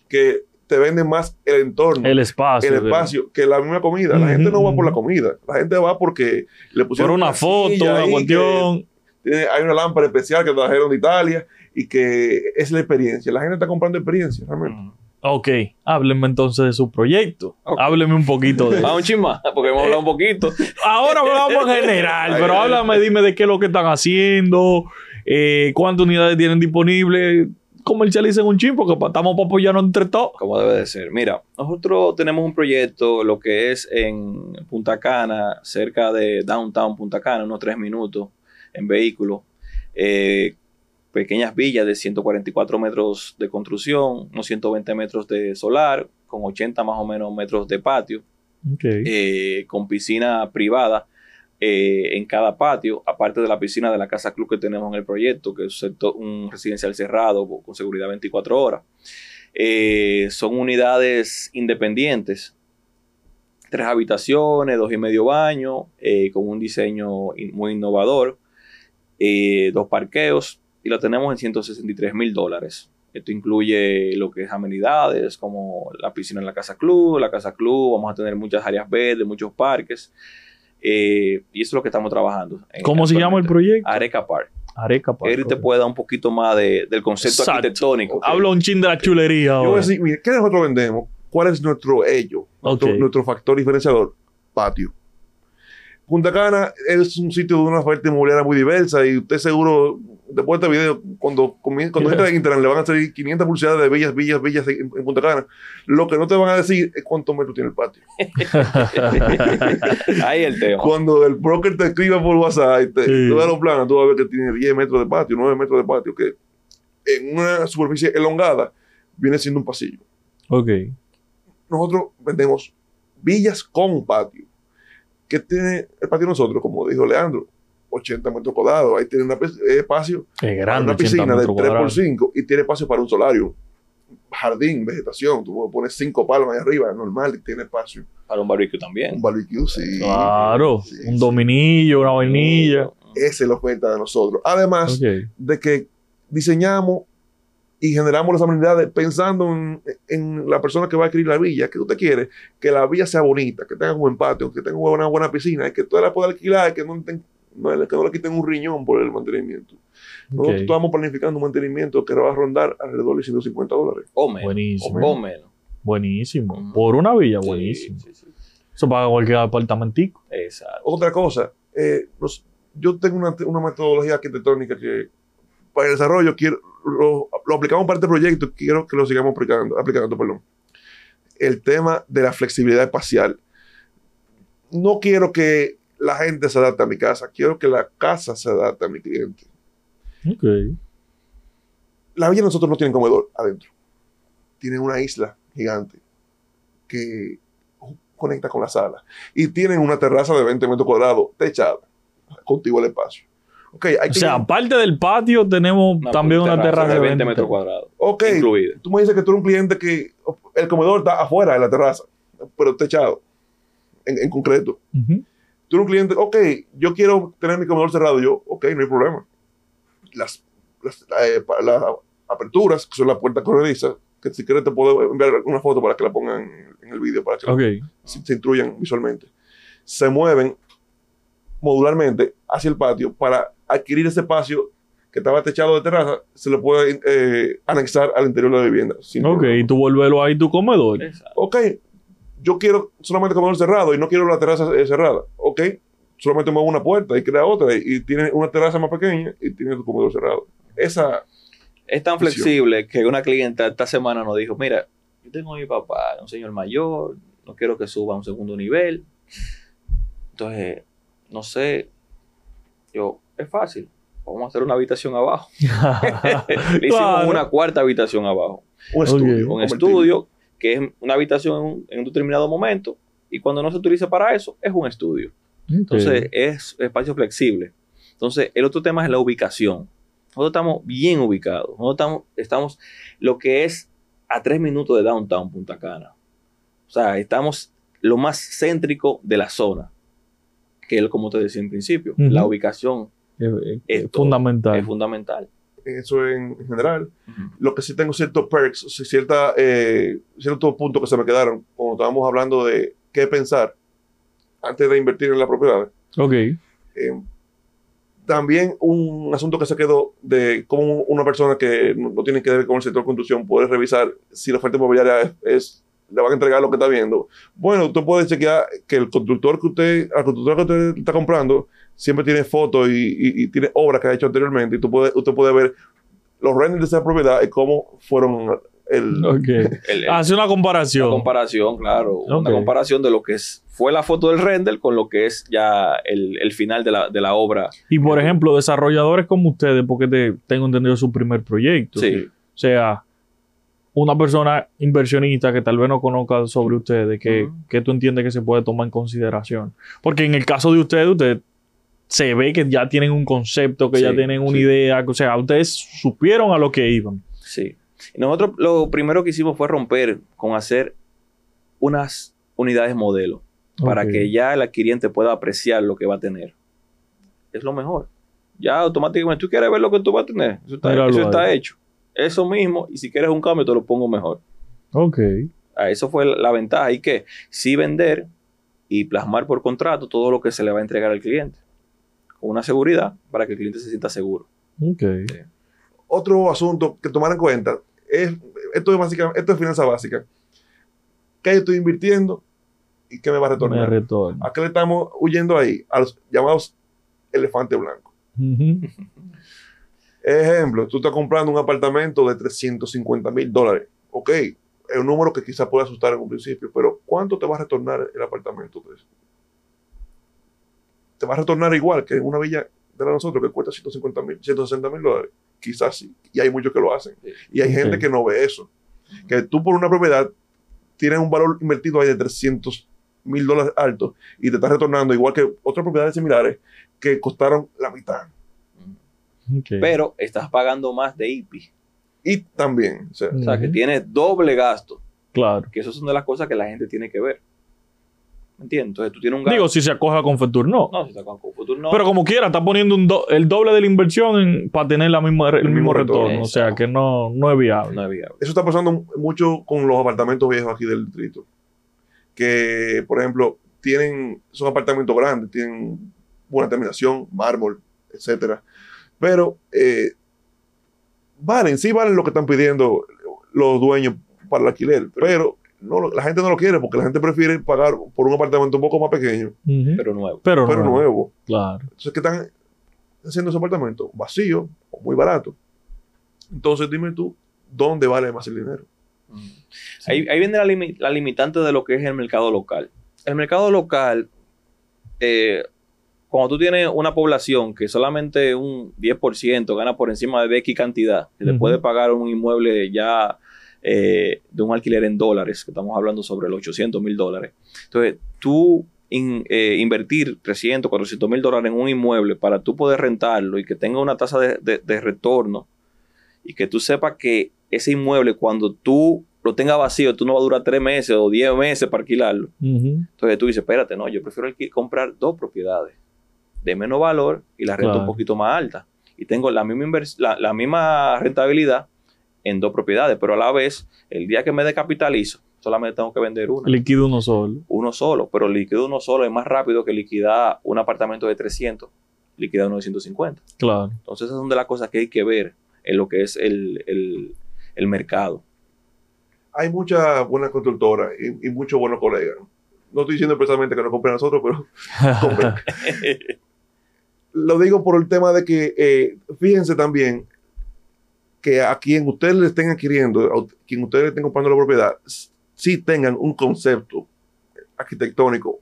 Que te venden más el entorno, el el, espacio. de- espacio, que la misma comida. La gente no va por la comida. La gente va porque le Por pusieron una foto, una que- cuestión. tiene- hay una lámpara especial que trajeron de Italia y que es la experiencia. La gente está comprando experiencia, realmente. Ujú. Ok, háblenme entonces de su proyecto. Ok. Háblenme un poquito de Ah, eso. un chin más, porque hemos hablado un poquito. Ahora hablamos en general, pero háblame, dime de qué es lo que están haciendo, eh, cuántas unidades tienen disponibles. Comercialicen un chin porque estamos para apoyarnos entre todos. como debe de ser. Mira, nosotros tenemos un proyecto, lo que es en Punta Cana, cerca de Downtown Punta Cana, unos tres minutos en vehículo. Eh, pequeñas villas de 144 metros de construcción, unos 120 metros de solar, con 80 más o menos metros de patio, eh, con piscina privada eh, en cada patio, aparte de la piscina de la casa club que tenemos en el proyecto, que es un residencial cerrado con- seguridad 24 horas. Eh, son unidades independientes, tres habitaciones, dos y medio baños, eh, con un diseño muy innovador, eh, dos parqueos, y lo tenemos en 163 mil dólares. Esto incluye lo que es amenidades, como la piscina en la casa club, la casa club, vamos a tener muchas áreas verdes, muchos parques, eh, y eso es lo que estamos trabajando. en- ¿Cómo se llama el proyecto? Areca Park. Areca Park, Eric te puede dar un poquito más de- del concepto Exacto. arquitectónico. Habla un chin de la chulería Yo voy a decir, mire, ¿qué nosotros vendemos? ¿Cuál es nuestro ello? Nuestro, nuestro factor diferenciador? Patio. Punta Cana es un sitio de una oferta inmobiliaria muy diversa y usted seguro, después de este video, cuando, cuando entre en Instagram le van a salir 500 publicidades de villas, villas, villas en, en Punta Cana. Lo que no te van a decir es cuántos metros tiene el patio. Ahí el tema. Cuando el broker te escriba por WhatsApp y te, Sí. te da los planos, tú vas a ver que tiene 10 metros de patio, 9 metros de patio, que en una superficie elongada viene siendo un pasillo. ok. nosotros vendemos villas con patio. ¿Qué tiene el patio de nosotros? Como dijo Leandro, 80 metros cuadrados. Ahí tiene una eh, espacio Es para grande. una 80 piscina de metros 3 por cuadrados. 5 y tiene espacio para un solario. Jardín, vegetación. Tú pones 5 palos ahí arriba, normal, y tiene espacio. Para un barbecue también. Un barbecue, sí. Claro, Sí, un sí. dominillo, una vainilla. Esa es la oferta de nosotros. Además de que diseñamos y generamos las amenidades pensando en, en la persona que va a adquirir la villa, que usted quiere, que la villa sea bonita, que tenga un buen patio, que tenga una buena piscina, y que usted la pueda alquilar, que no, ten- no le- que no le quiten un riñón por el mantenimiento. Nosotros estamos planificando un mantenimiento que va a rondar alrededor de 150 dólares. O menos. Buenísimo. O menos. Buenísimo. Por una villa, Sí, buenísimo. sí, sí. Eso paga cualquier apartamentico. Exacto. Otra cosa, eh, yo tengo una, una metodología arquitectónica que para el desarrollo quiero, lo, lo aplicamos para este proyecto, quiero que lo sigamos aplicando, aplicando perdón. El tema de la flexibilidad espacial. No quiero que la gente se adapte a mi casa, quiero que la casa se adapte a mi cliente. Ok. La villa de nosotros no tiene comedor adentro. Tiene una isla gigante que conecta con la sala. Y tienen una terraza de 20 metros cuadrados techada, contigo el espacio. Ok, hay O que- sea, aparte del patio, tenemos Una también una terraza de 20 metros cuadrados. cuadrados. ok, Incluida. tú me dices que tú eres un cliente que el comedor está afuera de la terraza, pero techado, en, en concreto. Tú eres un cliente, ok, yo quiero tener mi comedor cerrado. Yo, ok, no hay problema. Las, las, eh, las aperturas, que son las puertas corredizas, que si quieres te puedo enviar una foto para que la pongan en, el vídeo, para que Ok. se, se instruyan visualmente. Se mueven modularmente hacia el patio para adquirir ese espacio que estaba techado de terraza, se lo puede eh, anexar al interior de la vivienda. sin Ok, problema. y tú vuélvelo ahí tu comedor. Exacto. Ok, yo quiero solamente comedor cerrado y no quiero la terraza eh, cerrada. Ok, solamente muevo una puerta y crea otra y, y tiene una terraza más pequeña y tiene tu comedor cerrado. Esa, Es tan Visión. flexible que una clienta esta semana nos dijo, mira, yo tengo a mi papá, un señor mayor, no quiero que suba a un segundo nivel. Entonces, no sé, yo, es fácil, vamos a hacer una habitación abajo. Le hicimos Claro. una cuarta habitación abajo. un estudio. Un estudio que es una habitación en un, en un determinado momento y cuando no se utiliza para eso, es un estudio. Entonces, es espacio flexible. Entonces, el otro tema es la ubicación. Nosotros estamos bien ubicados. Nosotros estamos, estamos lo que es a tres minutos de downtown Punta Cana. O sea, estamos lo más céntrico de la zona. Que es como te decía en principio. La ubicación Es, es- es Esto fundamental. es fundamental. Eso en, en general. Lo que sí tengo ciertos perks, cierta, eh, ciertos puntos que se me quedaron cuando estábamos hablando de qué pensar antes de invertir en la propiedad. ok. Eh, también un asunto que se quedó de cómo una persona que no, tiene que ver con el sector de construcción puede revisar si la oferta inmobiliaria es, es- le van a entregar lo que está viendo. Bueno, usted puede chequear que el constructor que usted, al constructor que usted está comprando, siempre tiene fotos y, y- y tiene obras que ha hecho anteriormente. Y tú puede, usted puede ver los renders de esa propiedad y cómo fueron el, Ok. El- el- Hace una comparación. Una comparación, claro. Una comparación de lo que es, fue la foto del render con lo que es ya el, el final de la, de la obra. y por ejemplo, desarrolladores como ustedes, porque te, tengo entendido su primer proyecto. Sí. O sea, una persona inversionista que tal vez no conozca sobre ustedes, que, que tú entiendes que se puede tomar en consideración. Porque en el caso de ustedes, ustedes se ve que ya tienen un concepto, que ya tienen una sí. idea, o sea, ustedes supieron a lo que iban. Sí. Nosotros lo primero que hicimos fue romper con hacer unas unidades modelo para que ya el adquiriente pueda apreciar lo que va a tener. Es lo mejor. Ya automáticamente tú quieres ver lo que tú vas a tener. Eso está, Míralo eso está ahí. hecho. Eso mismo. Y si quieres un cambio, te lo pongo mejor. Ok. Ah, Eso fue la, la ventaja. Y que sí vender y plasmar por contrato todo lo que se le va a entregar al cliente. Con una seguridad para que el cliente se sienta seguro. Ok. otro asunto que tomar en cuenta es esto es básicamente esto es finanza básica. ¿Qué estoy invirtiendo y qué me va a Me retornar? retorno. ¿A qué le estamos huyendo ahí? A los llamados elefantes blancos. Ujú. Ejemplo, tú estás comprando un apartamento de 350 mil dólares. Ok, es un número que quizás pueda asustar en un principio, pero ¿cuánto te va a retornar el apartamento? Te va a retornar igual que en una villa de la de nosotros que cuesta 150 mil, 160 mil dólares. Quizás sí. Y hay muchos que lo hacen. Y hay gente que no ve eso. Que tú por una propiedad tienes un valor invertido ahí de 300 mil dólares alto y te está retornando igual que otras propiedades similares que costaron la mitad. Ok. Pero estás pagando más de IPI. Y también, o sea, O sea, que tienes doble gasto. Claro. Que esas son de las cosas que la gente tiene que ver. ¿Me entiendes? Entonces tú tienes un gasto. Digo, si se acoge a Confetur, no. no, si está con futuro, no. Pero como quiera, está poniendo un do- el doble de la inversión en- para tener la misma, el, El mismo mismo retorno. retorno. O sea, que no, no es viable. no es viable. eso está pasando mucho con los apartamentos viejos aquí del distrito. Que, por ejemplo, tienen, son apartamentos grandes, tienen buena terminación, mármol, etcétera. Pero eh, valen, sí valen lo que están pidiendo los dueños para el alquiler, pero no, la gente no lo quiere porque la gente prefiere pagar por un apartamento un poco más pequeño. Pero nuevo. pero pero nuevo. Claro. Entonces, ¿qué están haciendo esos apartamentos? Vacíos o muy baratos. Entonces, dime tú, ¿dónde vale más el dinero? Ahí, ahí viene la, limi- la limitante de lo que es el mercado local. El mercado local, eh, cuando tú tienes una población que solamente un 10% gana por encima de X cantidad, que le puede pagar un inmueble ya eh, de un alquiler en dólares, que estamos hablando sobre los 800 mil dólares. Entonces, tú in- eh, invertir 300, 400 mil dólares en un inmueble para tú poder rentarlo y que tenga una tasa de, de- de retorno y que tú sepas que ese inmueble cuando tú lo tengas vacío, tú no vas a durar 3 meses o 10 meses para alquilarlo. Entonces tú dices, espérate, no, yo prefiero comprar dos propiedades de menos valor y la renta Claro. un poquito más alta. Y tengo la misma, la, la misma rentabilidad en dos propiedades, pero a la vez, el día que me descapitalizo, solamente tengo que vender una. Liquido uno solo. Uno solo, pero liquido uno solo es más rápido que liquidar un apartamento de 300, liquidar uno de 150. Claro. Entonces, esas son de las cosas que hay que ver en lo que es el, el- el mercado. Hay muchas buenas constructoras y, y muchos buenos colegas. No estoy diciendo precisamente que no compren a nosotros, pero compren. Lo digo por el tema de que, eh, fíjense también que a quien ustedes le estén adquiriendo, a quien ustedes le estén comprando la propiedad, sí tengan un concepto arquitectónico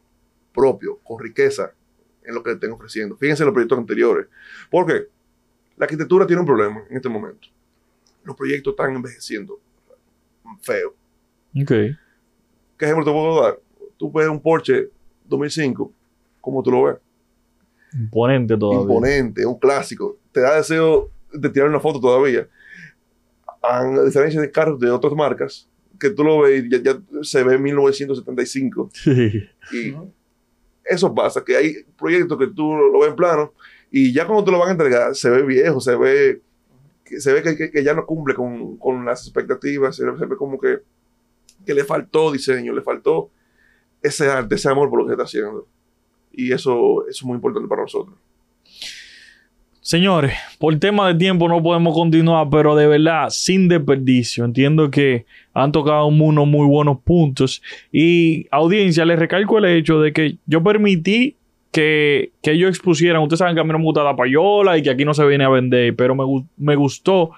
propio, con riqueza en lo que le estén ofreciendo. Fíjense en los proyectos anteriores. Porque la arquitectura tiene un problema en este momento. Los proyectos están envejeciendo feo. ok. ¿Qué ejemplo te puedo dar? Tú ves un Porsche 2005, como tú lo ves, Imponente todavía. imponente, un clásico. Te da deseo de tirar una foto todavía. A diferencia de carros de otras marcas, que tú lo ves y ya, ya se ve 1975. Sí. Y eso pasa, que hay proyectos que tú lo ves en plano y ya cuando te lo van a entregar, se ve viejo, se ve se ve que, que- ya no cumple con, con las expectativas, se, ve- como que, que le faltó diseño, le faltó ese ese amor por lo que está haciendo. Y eso, eso es muy importante para nosotros. Señores, por tema de tiempo no podemos continuar, pero de verdad, sin desperdicio. Entiendo que han tocado unos muy buenos puntos. Y audiencia, les recalco el hecho de que yo permití que, que ellos expusieran. Ustedes saben que a mí no me gusta la payola y que aquí no se viene a vender, pero me, me gustó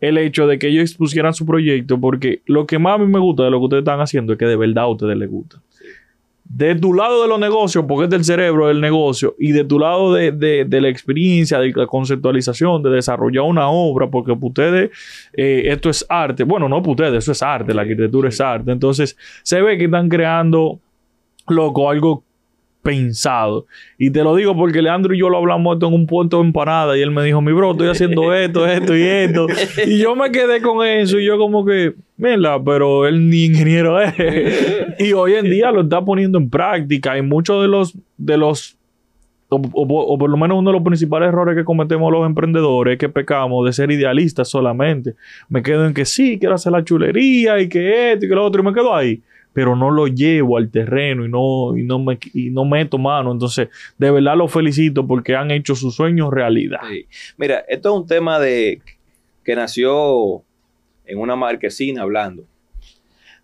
el hecho de que ellos expusieran su proyecto, porque lo que más a mí me gusta de lo que ustedes están haciendo es que de verdad a ustedes les gusta. De tu lado de los negocios, porque es del cerebro del negocio, y de tu lado de, de- de la experiencia, de la conceptualización, de desarrollar una obra, porque para ustedes eh, esto es arte. Bueno, no para ustedes, eso es arte, la arquitectura es arte. Entonces, se ve que están creando, loco, algo pensado. Y te lo digo porque Leandro y yo lo hablamos esto en un punto de empanada y él me dijo, mi bro, estoy haciendo esto, esto y esto. Y yo me quedé con eso y yo como que, mira, pero él ni ingeniero es. y hoy en día lo está poniendo en práctica y muchos de los, de los o, o- o por lo menos uno de los principales errores que cometemos los emprendedores es que pecamos de ser idealistas solamente. Me quedo en que sí, quiero hacer la chulería y que esto y que lo otro y me quedo ahí. Pero no lo llevo al terreno y no, y no, me, y no meto mano. Entonces, de verdad los felicito porque han hecho sus sueños realidad. Sí. Mira, esto es un tema de que nació en una marquesina hablando.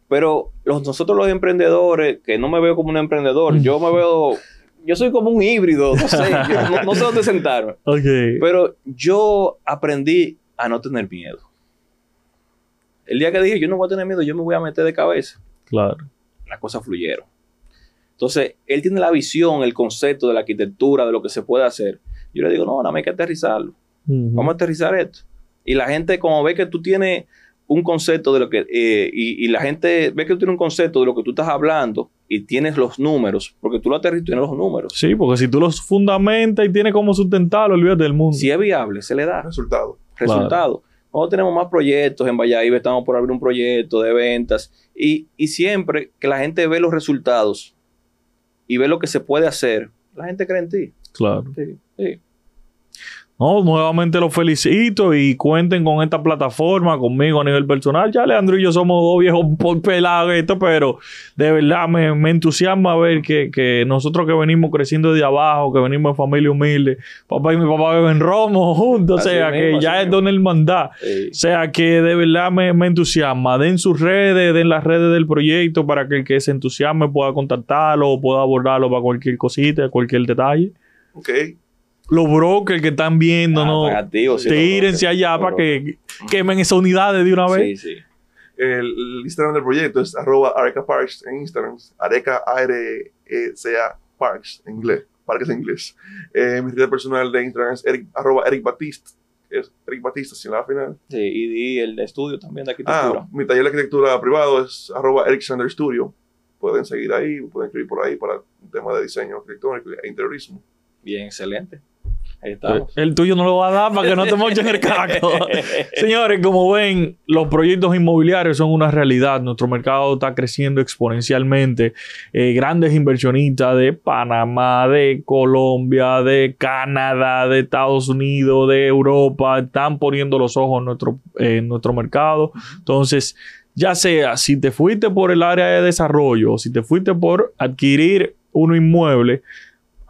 Pero los, nosotros los emprendedores, que no me veo como un emprendedor, yo me veo, yo soy como un híbrido, no sé, yo no, no sé dónde sentarme. Pero yo aprendí a no tener miedo. El día que dije, yo no voy a tener miedo, yo me voy a meter de cabeza, Claro. las cosas fluyeron. Entonces, él tiene la visión, el concepto de la arquitectura, de lo que se puede hacer. Yo le digo, no, nada más hay que aterrizarlo. Vamos a aterrizar esto. Y la gente, como ve que tú tienes un concepto de lo que, eh, y, y la gente ve que tú tienes un concepto de lo que tú estás hablando y tienes los números, porque tú lo aterrizas y tienes los números. Sí, porque si tú los fundamentas y tienes cómo sustentarlo, olvídate del mundo. Si es viable, se le da Resultado. resultado. Nosotros tenemos más proyectos en Valladolid, estamos por abrir un proyecto de ventas y, y siempre que la gente ve los resultados y ve lo que se puede hacer, la gente cree en ti. Claro. Sí, sí. No, nuevamente los felicito y cuenten con esta plataforma conmigo a nivel personal. Ya Leandro y yo somos dos viejos por pelados en esto, pero de verdad me, me entusiasma ver que, que nosotros que venimos creciendo de abajo, que venimos de familia humilde, papá y mi papá beben romo juntos, o sea, mismo, que ya es de una hermandad. Sí. O sea que de verdad me, me entusiasma. Den sus redes, den las redes del proyecto para que el que se entusiasme pueda contactarlo o pueda abordarlo para cualquier cosita, cualquier detalle. Ok. Los brokers que están viendo, Ah, ¿no? están activos, sí, Tírense allá para que quemen esas unidades de una vez. Sí, sí. El, el Instagram del proyecto es arroba Areca Parks en Instagram. Areca A-R-E-C-A Parks en inglés. Parques en inglés. Eh, mi red personal de Instagram es Eric, arroba Eric Batista. Es Eric Batista, sin la final. Sí, y, y el estudio también de arquitectura. Ah, mi taller de arquitectura privado es arroba Eric Sander Studio. Pueden seguir ahí, pueden escribir por ahí para un tema de diseño arquitectónico e interiorismo. Bien, excelente. Ahí estamos. El tuyo no lo va a dar para que no te mochen el caco. Señores, como ven, los proyectos inmobiliarios son una realidad. Nuestro mercado está creciendo exponencialmente. Eh, grandes inversionistas de Panamá, de Colombia, de Canadá, de Estados Unidos, de Europa, están poniendo los ojos en nuestro, en nuestro mercado. Entonces, ya sea si te fuiste por el área de desarrollo, si te fuiste por adquirir un inmueble,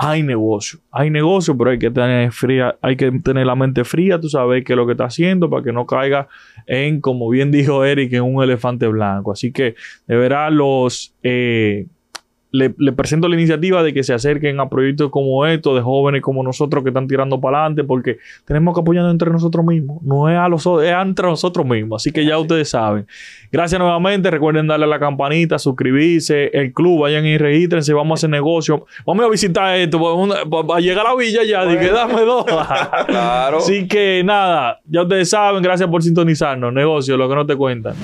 hay negocio, hay negocio, pero hay que tener fría, hay que tener la mente fría, tú sabes qué es lo que está haciendo para que no caiga en, como bien dijo Eric, en un elefante blanco. Así que de verdad los eh, le, le presento la iniciativa de que se acerquen a proyectos como estos, de jóvenes como nosotros que están tirando para adelante, porque tenemos que apoyarnos entre nosotros mismos, no es a los es entre nosotros mismos. Así que ya ustedes saben. Gracias nuevamente. Recuerden darle a la campanita, suscribirse, el club, vayan y regístrense, vamos a hacer negocio. Vamos a visitar esto, para llegar a la villa ya, dije, dame dos. Claro. Así que nada, ya ustedes saben, gracias por sintonizarnos. Negocio, lo que no te cuentan.